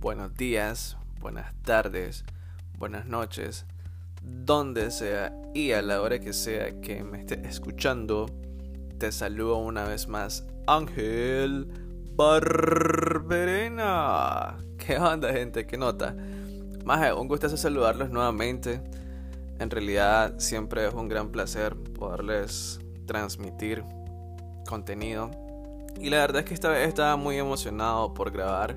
buenos días, buenas tardes, buenas noches, donde sea y a la hora que sea que me esté escuchando. Te saludo una vez más, Ángel Barberena. ¿Qué onda, gente? ¿Qué nota? Más un gustazo saludarlos nuevamente. En realidad, siempre es un gran placer poderles transmitir contenido. Y la verdad es que esta vez estaba muy emocionado por grabar.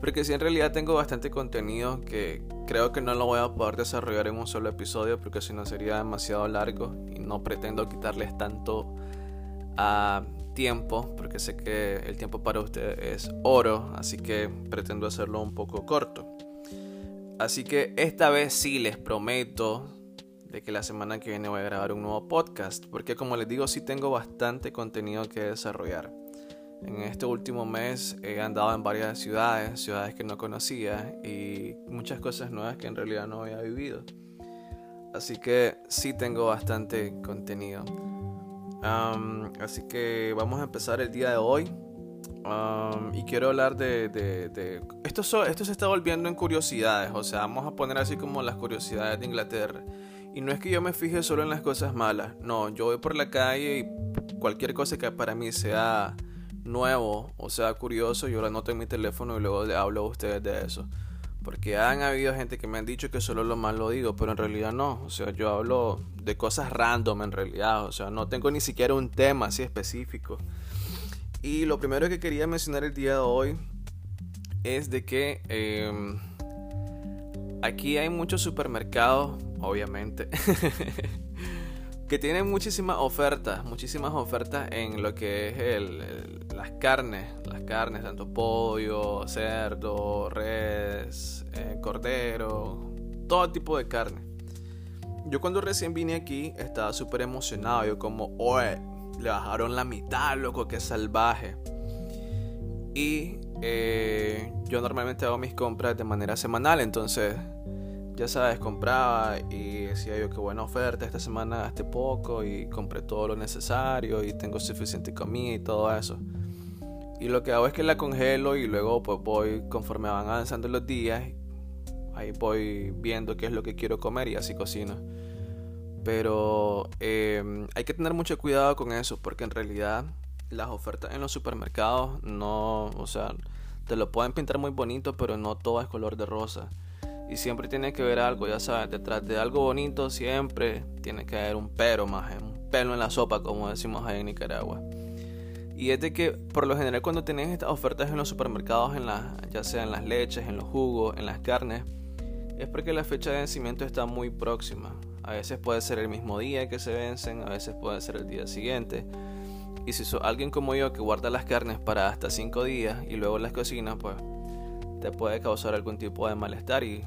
Porque si en realidad tengo bastante contenido que creo que no lo voy a poder desarrollar en un solo episodio porque si no sería demasiado largo y no pretendo quitarles tanto a tiempo porque sé que el tiempo para ustedes es oro, así que pretendo hacerlo un poco corto. Así que esta vez sí les prometo de que la semana que viene voy a grabar un nuevo podcast porque como les digo sí tengo bastante contenido que desarrollar. En este último mes he andado en varias ciudades, ciudades que no conocía y muchas cosas nuevas que en realidad no había vivido. Así que sí tengo bastante contenido. así que vamos a empezar el día de hoy. y quiero hablar de... Esto, esto se está volviendo en curiosidades. O sea, vamos a poner así como las curiosidades de Inglaterra. Y no es que yo me fije solo en las cosas malas. No, yo voy por la calle y cualquier cosa que para mí sea nuevo o sea curioso, yo lo anoto en mi teléfono y luego le hablo a ustedes de eso. Porque han habido gente que me han dicho que solo lo malo digo, pero en realidad no. O sea, yo hablo de cosas random en realidad. O sea, no tengo ni siquiera un tema así específico. Y lo primero que quería mencionar el día de hoy es de que em, aquí hay muchos supermercados, obviamente. que tienen muchísimas ofertas, muchísimas ofertas en lo que es el, las carnes, las carnes, tanto pollo, cerdo, res, eh, cordero, todo tipo de carne. Yo cuando recién vine aquí estaba súper emocionado, yo como, oye, le bajaron la mitad, loco, que salvaje. Y eh, yo normalmente hago mis compras de manera semanal, entonces ya sabes, compraba y decía yo que buena oferta, esta semana gasté poco y compré todo lo necesario y tengo suficiente comida y todo eso. Y lo que hago es que la congelo y luego pues voy conforme van avanzando los días, ahí voy viendo qué es lo que quiero comer y así cocino. Pero em, hay que tener mucho cuidado con eso porque en realidad las ofertas en los supermercados no, o sea, te lo pueden pintar muy bonito, pero no todo es color de rosa. Y siempre tiene que ver algo, ya sabes, detrás de algo bonito siempre tiene que haber un pero más, un pelo en la sopa, como decimos ahí en Nicaragua. Y es de que por lo general cuando tenés estas ofertas en los supermercados, en la, ya sea en las leches, en los jugos, en las carnes, es porque la fecha de vencimiento está muy próxima. A veces puede ser el mismo día que se vencen, a veces puede ser el día siguiente. Y si sos alguien como yo que guarda las carnes para hasta 5 días y luego las cocina, pues te puede causar algún tipo de malestar y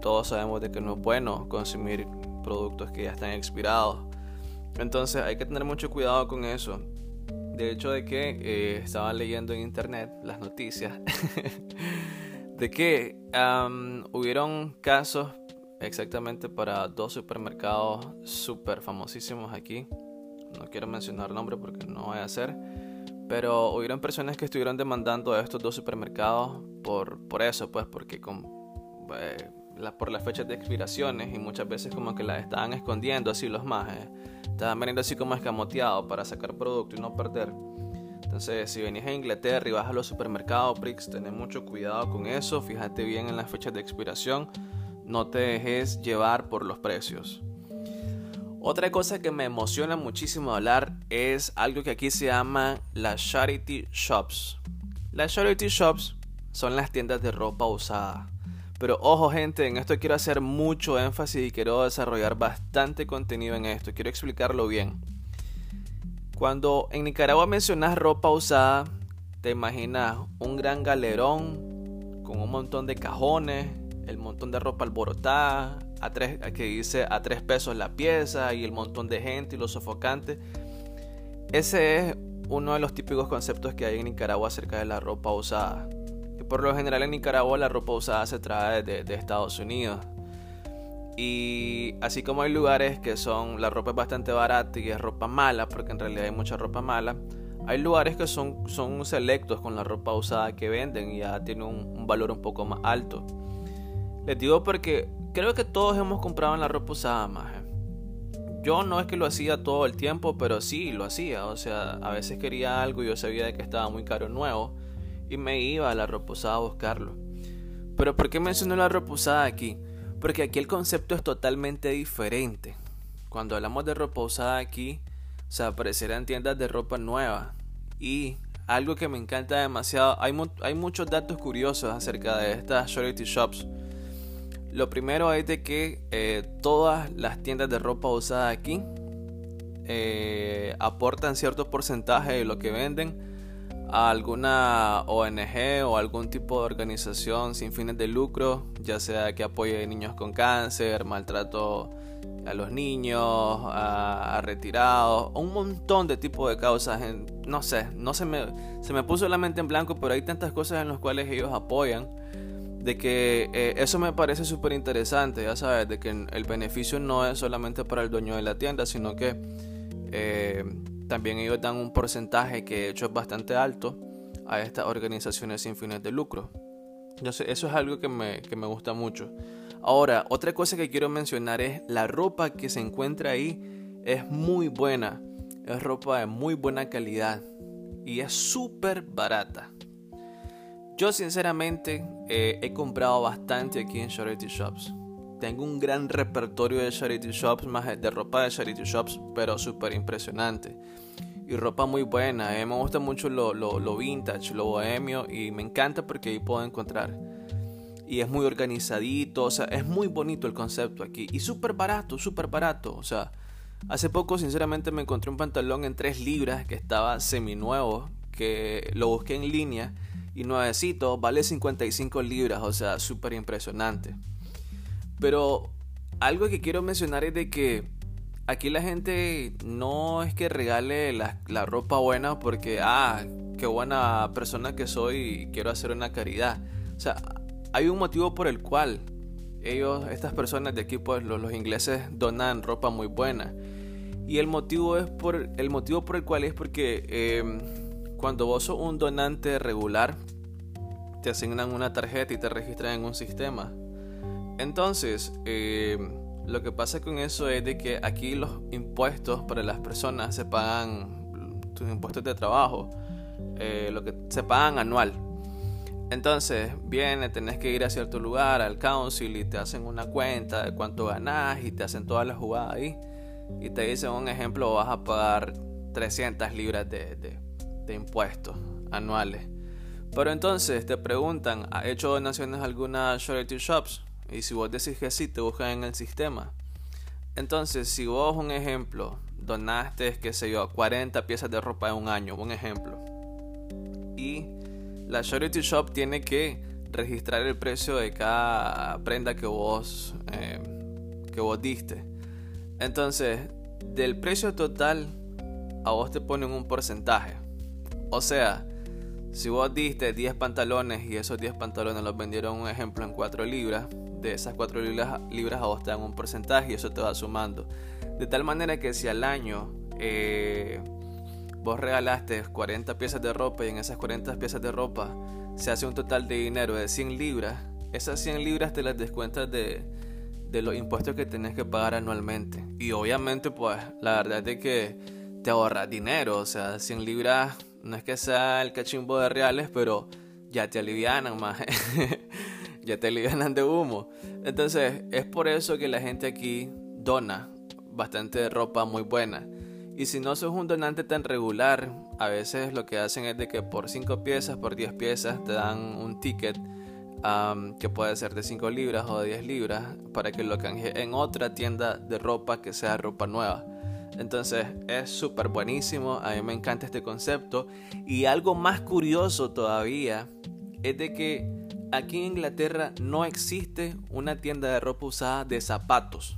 todos sabemos de que no es bueno consumir productos que ya están expirados. Entonces hay que tener mucho cuidado con eso. De hecho de que eh, estaba leyendo en internet las noticias de que hubieron casos exactamente para dos supermercados súper famosísimos aquí. No quiero mencionar nombre porque no voy a hacer. Pero hubieron personas que estuvieron demandando a estos dos supermercados por, por eso, pues porque con, eh, por las fechas de expiraciones y muchas veces como que las estaban escondiendo así los majes. Estaban veniendo así como escamoteados para sacar producto y no perder. Entonces, si venís a Inglaterra y vas a los supermercados, Prix, ten mucho cuidado con eso. Fíjate bien en las fechas de expiración. No te dejes llevar por los precios. Otra cosa que me emociona muchísimo hablar es algo que aquí se llama las charity shops. Las charity shops son las tiendas de ropa usada. Pero ojo gente, en esto quiero hacer mucho énfasis y quiero desarrollar bastante contenido en esto. Quiero explicarlo bien. Cuando en Nicaragua mencionas ropa usada, te imaginas un gran galerón con un montón de cajones, el montón de ropa alborotada, a tres, que dice a tres pesos la pieza y el montón de gente y los sofocantes. Ese es uno de los típicos conceptos que hay en Nicaragua acerca de la ropa usada. Por lo general en Nicaragua la ropa usada se trae de, Estados Unidos. Y así como hay lugares que son la ropa es bastante barata y es ropa mala, porque en realidad hay mucha ropa mala, Hay lugares que son, son selectos con la ropa usada que venden y ya tiene un, valor un poco más alto. Les digo porque creo que todos hemos comprado en la ropa usada más. Yo no es que lo hacía todo el tiempo, pero sí lo hacía. O sea, a veces quería algo y yo sabía que estaba muy caro nuevo y me iba a la ropa usada a buscarlo. Pero ¿por qué menciono la ropa usada aquí? Porque aquí el concepto es totalmente diferente. Cuando hablamos de ropa usada aquí, o sea, aparecerán tiendas de ropa nueva. Y algo que me encanta demasiado, hay, hay muchos datos curiosos acerca de estas charity shops. Lo primero es de que eh, todas las tiendas de ropa usada aquí eh, aportan cierto porcentaje de lo que venden a alguna ONG o algún tipo de organización sin fines de lucro, ya sea que apoye niños con cáncer, maltrato a los niños, a, retirados, un montón de tipos de causas. no sé, no se me, se me puso la mente en blanco, pero hay tantas cosas en las cuales ellos apoyan. De que eh, eso me parece súper interesante, ya sabes, de que el beneficio no es solamente para el dueño de la tienda, sino que eh, también ellos dan un porcentaje que de hecho es bastante alto a estas organizaciones sin fines de lucro. Entonces, eso es algo que me, que me gusta mucho. Ahora, otra cosa que quiero mencionar es la ropa que se encuentra ahí es muy buena. Es ropa de muy buena calidad y es súper barata. Yo sinceramente eh, he comprado bastante aquí en Charity Shops. Tengo un gran repertorio de charity shops, más de ropa de charity shops, pero súper impresionante. Y ropa muy buena. Eh. Me gusta mucho lo, vintage, lo bohemio. Y me encanta porque ahí puedo encontrar. Y es muy organizadito. O sea, es muy bonito el concepto aquí. Y súper barato, súper barato. O sea, hace poco sinceramente me encontré un pantalón en 3 libras que estaba semi nuevo. Que lo busqué en línea. Y nuevecito, vale 55 libras. O sea, súper impresionante. Pero algo que quiero mencionar es de que aquí la gente no es que regale la, ropa buena porque, ah, qué buena persona que soy y quiero hacer una caridad. O sea, hay un motivo por el cual ellos, estas personas de aquí, pues los, ingleses donan ropa muy buena. Y el motivo es por el motivo por el cual es porque em, cuando vos sos un donante regular, te asignan una tarjeta y te registran en un sistema. Entonces, eh, lo que pasa con eso es de que aquí los impuestos para las personas se pagan, tus impuestos de trabajo, eh, lo que se pagan anual. Entonces, viene, tenés que ir a cierto lugar, al council, y te hacen una cuenta de cuánto ganás y te hacen todas las jugadas ahí. Y te dicen, un ejemplo, vas a pagar 300 libras de, de impuestos anuales. Pero entonces te preguntan, ¿ha hecho donaciones a algunas charity shops? Y si vos decís que sí, te buscan en el sistema. Entonces, si vos, un ejemplo, donaste, qué sé yo, 40 piezas de ropa en un año, un ejemplo. Y la Charity Shop tiene que registrar el precio de cada prenda que vos, eh, que vos diste. Entonces, del precio total, a vos te ponen un porcentaje. O sea, si vos diste 10 pantalones y esos 10 pantalones los vendieron, un ejemplo, en 4 libras, de esas 4 libras, libras a vos te dan un porcentaje y eso te va sumando. De tal manera que si al año eh, vos regalaste 40 piezas de ropa y en esas 40 piezas de ropa se hace un total de dinero de 100 libras, esas 100 libras te las descuentas de, de los impuestos que tenés que pagar anualmente. Y obviamente pues la verdad es que te ahorras dinero, o sea, 100 libras no es que sea el cachimbo de reales, pero ya te alivianan más. ya te ganan de humo. Entonces, es por eso que la gente aquí dona bastante ropa muy buena. Y si no sos un donante tan regular, a veces lo que hacen es de que por 5 piezas, por 10 piezas, te dan un ticket que puede ser de 5 libras o de 10 libras para que lo canje en otra tienda de ropa que sea ropa nueva. Entonces es súper buenísimo, a mí me encanta este concepto. Y algo más curioso todavía es de que aquí en Inglaterra no existe una tienda de ropa usada de zapatos.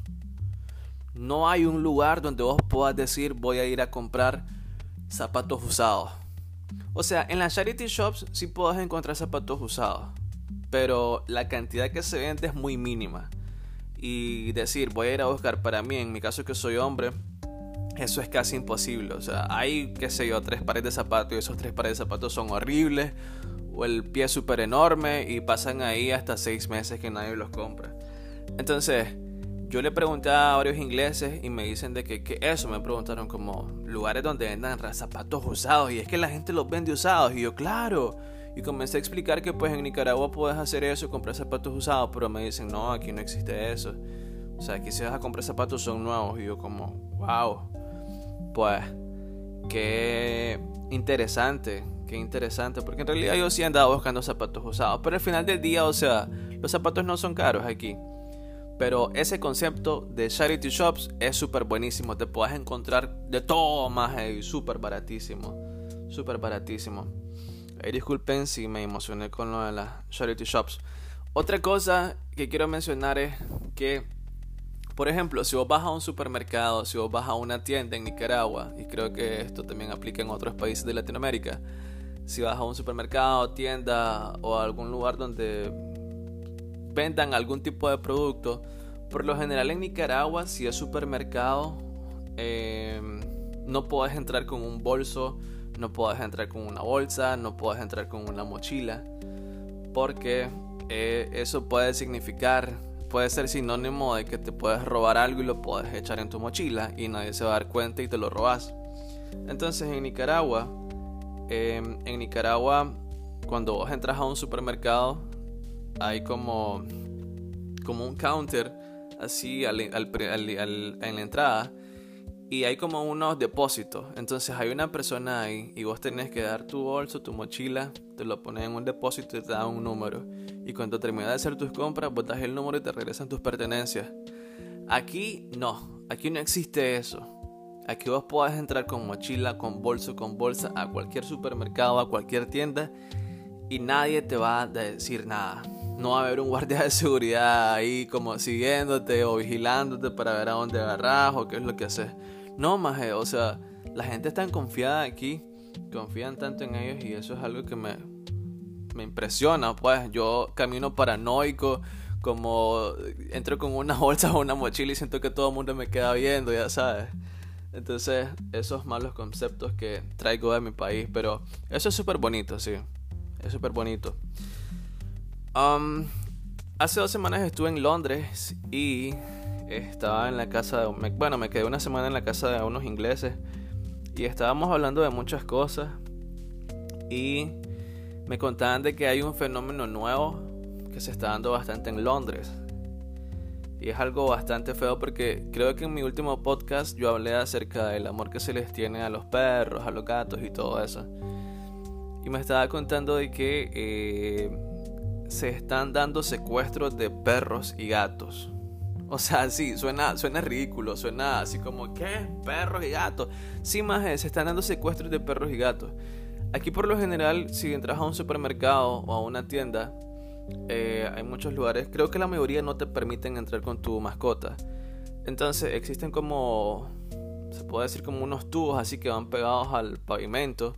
No hay un lugar donde vos puedas decir voy a ir a comprar zapatos usados. O sea, en las charity shops sí puedes encontrar zapatos usados, pero la cantidad que se vende es muy mínima. Y decir voy a ir a buscar para mí, en mi caso que soy hombre, eso es casi imposible. O sea, hay, qué sé yo, tres pares de zapatos y esos tres pares de zapatos son horribles. O el pie es súper enorme y pasan ahí hasta seis meses que nadie los compra. Entonces, yo le pregunté a varios ingleses y me dicen de que, que eso, me preguntaron como lugares donde vendan zapatos usados. Y es que la gente los vende usados. Y yo, claro. Y comencé a explicar que pues en Nicaragua puedes hacer eso, comprar zapatos usados. Pero me dicen, no, aquí no existe eso. O sea, aquí si vas a comprar zapatos son nuevos. Y yo como, wow pues qué interesante, qué interesante, porque en realidad yo sí andaba buscando zapatos usados, pero al final del día, o sea, los zapatos no son caros aquí. Pero ese concepto de charity shops es súper buenísimo. Te puedes encontrar de todo más y súper baratísimo. Súper baratísimo. disculpen si me emocioné con lo de las charity shops. Otra cosa que quiero mencionar es que por ejemplo, si vos vas a un supermercado, si vos vas a una tienda en Nicaragua, y creo que esto también aplica en otros países de Latinoamérica, si vas a un supermercado, tienda o algún lugar donde vendan algún tipo de producto, por lo general en Nicaragua, si es supermercado, em, no puedes entrar con un bolso, no puedes entrar con una bolsa, no puedes entrar con una mochila, porque eh, eso puede significar puede ser sinónimo de que te puedes robar algo y lo puedes echar en tu mochila y nadie se va a dar cuenta y te lo robas. Entonces en Nicaragua, em, en Nicaragua, cuando vos entras a un supermercado, hay como, como un counter así al, en la entrada y hay como unos depósitos. Entonces hay una persona ahí y vos tenés que dar tu bolso, tu mochila, te lo pones en un depósito y te dan un número. Y cuando terminas de hacer tus compras, botas el número y te regresan tus pertenencias. Aquí no, aquí no existe eso. Aquí vos podés entrar con mochila, con bolso, con bolsa a cualquier supermercado, a cualquier tienda y nadie te va a decir nada. No va a haber un guardia de seguridad ahí como siguiéndote o vigilándote para ver a dónde agarras o qué es lo que haces. No, maje, o sea, la gente está confiada aquí, confían tanto en ellos y eso es algo que me, me impresiona, pues yo camino paranoico, como entro con una bolsa o una mochila y siento que todo el mundo me queda viendo, ya sabes. Entonces, esos malos conceptos que traigo de mi país, pero eso es súper bonito, sí, es súper bonito. Um, hace dos semanas estuve en Londres y estaba en la casa de... Bueno, me quedé una semana en la casa de unos ingleses y estábamos hablando de muchas cosas y me contaban de que hay un fenómeno nuevo que se está dando bastante en Londres. Y es algo bastante feo porque creo que en mi último podcast yo hablé acerca del amor que se les tiene a los perros, a los gatos y todo eso. Y me estaba contando de que eh, se están dando secuestros de perros y gatos. O sea, sí, suena, suena ridículo, suena así como, ¿qué? Perros y gatos. Sí, más se están dando secuestros de perros y gatos. Aquí por lo general, si entras a un supermercado o a una tienda, eh, hay muchos lugares, creo que la mayoría no te permiten entrar con tu mascota. Entonces existen como, se puede decir como unos tubos así que van pegados al pavimento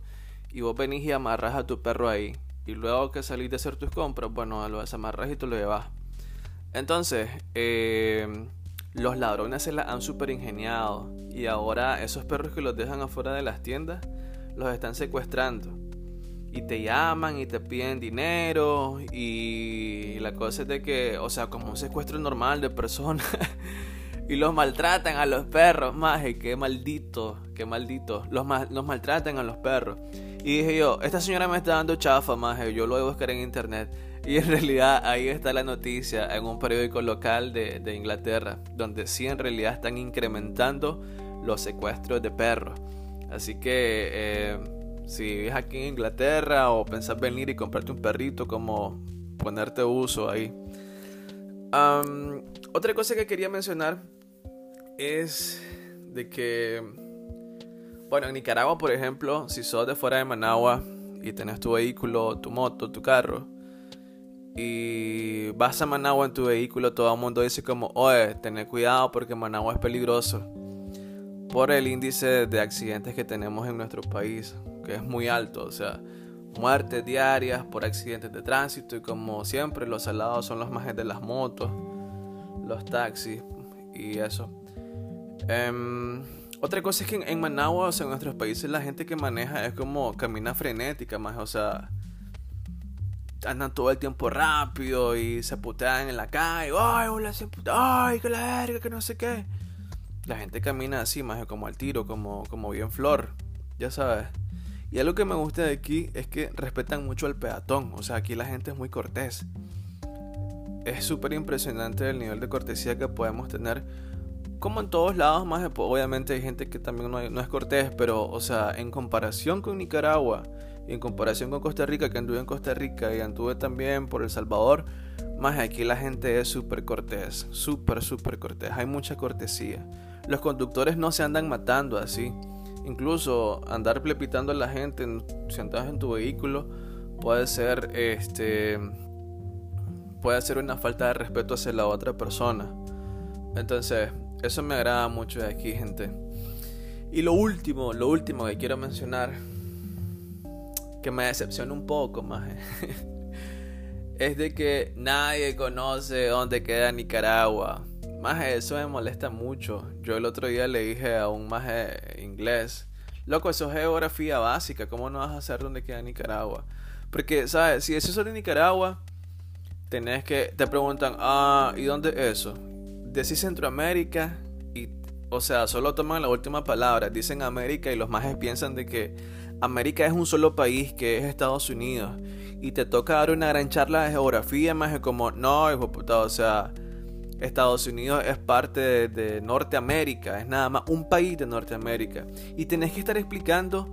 y vos venís y amarras a tu perro ahí. Y luego que salís de hacer tus compras, bueno, lo desamarras y te lo llevas. Entonces, eh, los ladrones se la han super ingeniado y ahora esos perros que los dejan afuera de las tiendas los están secuestrando y te llaman y te piden dinero y la cosa es de que, o sea, como un secuestro normal de personas y los maltratan a los perros, más qué maldito, qué maldito, los, los maltratan a los perros. Y dije yo, esta señora me está dando chafa, más yo lo voy a buscar en internet. Y en realidad ahí está la noticia en un periódico local de, Inglaterra, donde sí en realidad están incrementando los secuestros de perros. Así que eh, si vives aquí en Inglaterra o pensás venir y comprarte un perrito, como ponerte uso ahí. otra cosa que quería mencionar es de que, bueno, en Nicaragua, por ejemplo, si sos de fuera de Managua y tenés tu vehículo, tu moto, tu carro, y vas a Managua en tu vehículo, todo el mundo dice como, oye, ten cuidado porque Managua es peligroso. Por el índice de accidentes que tenemos en nuestro país, que es muy alto, o sea, muertes diarias por accidentes de tránsito y como siempre los salados son los más de las motos, los taxis y eso. Em, Otra cosa es que en, Managua, o sea, en nuestros países, la gente que maneja es como camina frenética, más, o sea, andan todo el tiempo rápido y se putean en la calle. Ay, hola, se ay, que la verga, que no sé qué. La gente camina así, más como al tiro, como, como bien flor, ya sabes. Y algo que me gusta de aquí es que respetan mucho al peatón, o sea, aquí la gente es muy cortés. Es súper impresionante el nivel de cortesía que podemos tener como en todos lados, más obviamente hay gente que también no, es cortés, pero, o sea, en comparación con Nicaragua y en comparación con Costa Rica, que anduve en Costa Rica y anduve también por El Salvador, más aquí la gente es súper cortés, súper, súper cortés, hay mucha cortesía. Los conductores no se andan matando así. Incluso andar plepitando a la gente sentados en tu vehículo puede ser este puede ser una falta de respeto hacia la otra persona. Entonces, eso me agrada mucho de aquí, gente. Y lo último, lo último que quiero mencionar, que me decepciona un poco más, es de que nadie conoce dónde queda Nicaragua. Más eso me molesta mucho. Yo el otro día le dije a un maje inglés, loco, eso es geografía básica, ¿cómo no vas a saber dónde queda Nicaragua? Porque, ¿sabes? Si es de Nicaragua, tenés que, te preguntan, ah, ¿y dónde es eso? decís Centroamérica y, o sea, solo toman la última palabra, dicen América y los más piensan de que América es un solo país que es Estados Unidos y te toca dar una gran charla de geografía, más como, no, hijo puta, o sea, Estados Unidos es parte de, Norteamérica, es nada más un país de Norteamérica y tenés que estar explicando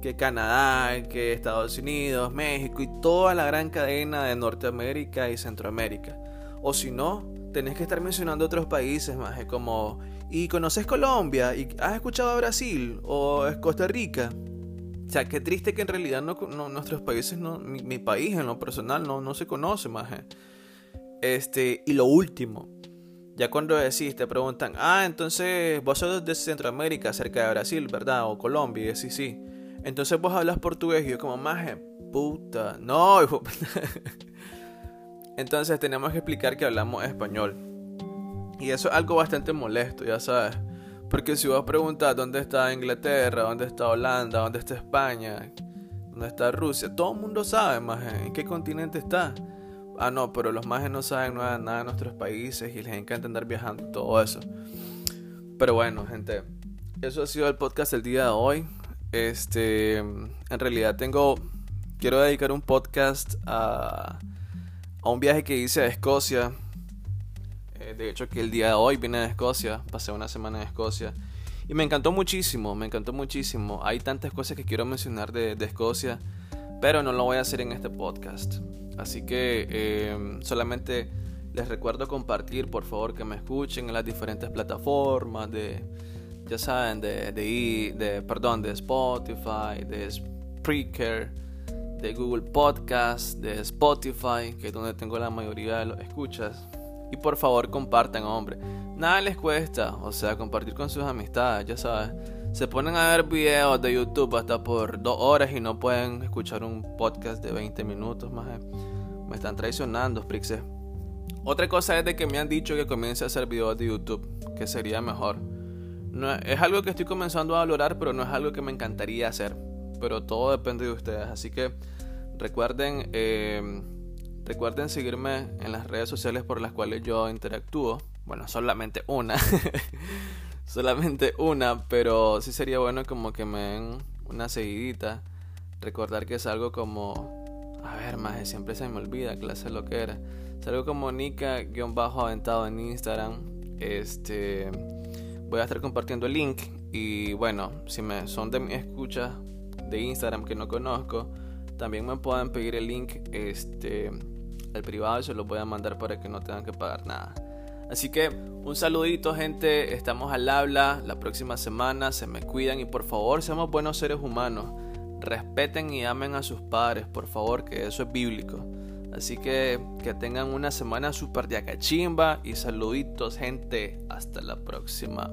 que Canadá, que Estados Unidos, México y toda la gran cadena de Norteamérica y Centroamérica. O si no, tenés que estar mencionando otros países más, como, ¿y conoces Colombia? ¿Y has escuchado a Brasil? ¿O es Costa Rica? O sea, qué triste que en realidad no, nuestros países, no, mi, país en lo personal no, no se conoce más. Este, y lo último, ya cuando decís, te preguntan, ah, entonces vos sos de Centroamérica, cerca de Brasil, ¿verdad? O Colombia, y decís, sí. Entonces vos hablas portugués y yo como, maje, puta, no. Entonces tenemos que explicar que hablamos español. Y eso es algo bastante molesto, ya sabes. Porque si vos preguntas dónde está Inglaterra, dónde está Holanda, dónde está España, dónde está Rusia, todo el mundo sabe, más en qué continente está. Ah, no, pero los majes no saben nada, nada de nuestros países y les encanta andar viajando, todo eso. Pero bueno, gente, eso ha sido el podcast del día de hoy. Este, en realidad tengo, quiero dedicar un podcast a a un viaje que hice a Escocia. Eh, de hecho, que el día de hoy vine de Escocia, pasé una semana en Escocia. Y me encantó muchísimo, me encantó muchísimo. Hay tantas cosas que quiero mencionar de, Escocia, pero no lo voy a hacer en este podcast. Así que eh, solamente les recuerdo compartir, por favor, que me escuchen en las diferentes plataformas de, ya saben, de, de, de perdón, de Spotify, de Spreaker, de Google Podcast, de Spotify, que es donde tengo la mayoría de los escuchas. Y por favor compartan, hombre. Nada les cuesta, o sea, compartir con sus amistades, ya sabes. Se ponen a ver videos de YouTube hasta por dos horas y no pueden escuchar un podcast de 20 minutos más. Me están traicionando, Sprixes. Otra cosa es de que me han dicho que comience a hacer videos de YouTube, que sería mejor. No, es algo que estoy comenzando a valorar, pero no es algo que me encantaría hacer pero todo depende de ustedes. Así que recuerden, em, recuerden seguirme en las redes sociales por las cuales yo interactúo. Bueno, solamente una. solamente una, pero sí sería bueno como que me den una seguidita. Recordar que es algo como... A ver, más siempre se me olvida, clase lo que era. Es algo como Nika-aventado en Instagram. Este... Voy a estar compartiendo el link. Y bueno, si me son de mi escucha, de Instagram que no conozco, también me pueden pedir el link este, al privado y se lo voy a mandar para que no tengan que pagar nada. Así que un saludito gente, estamos al habla la próxima semana, se me cuidan y por favor seamos buenos seres humanos, respeten y amen a sus padres, por favor, que eso es bíblico. Así que que tengan una semana super de acachimba y saluditos gente, hasta la próxima.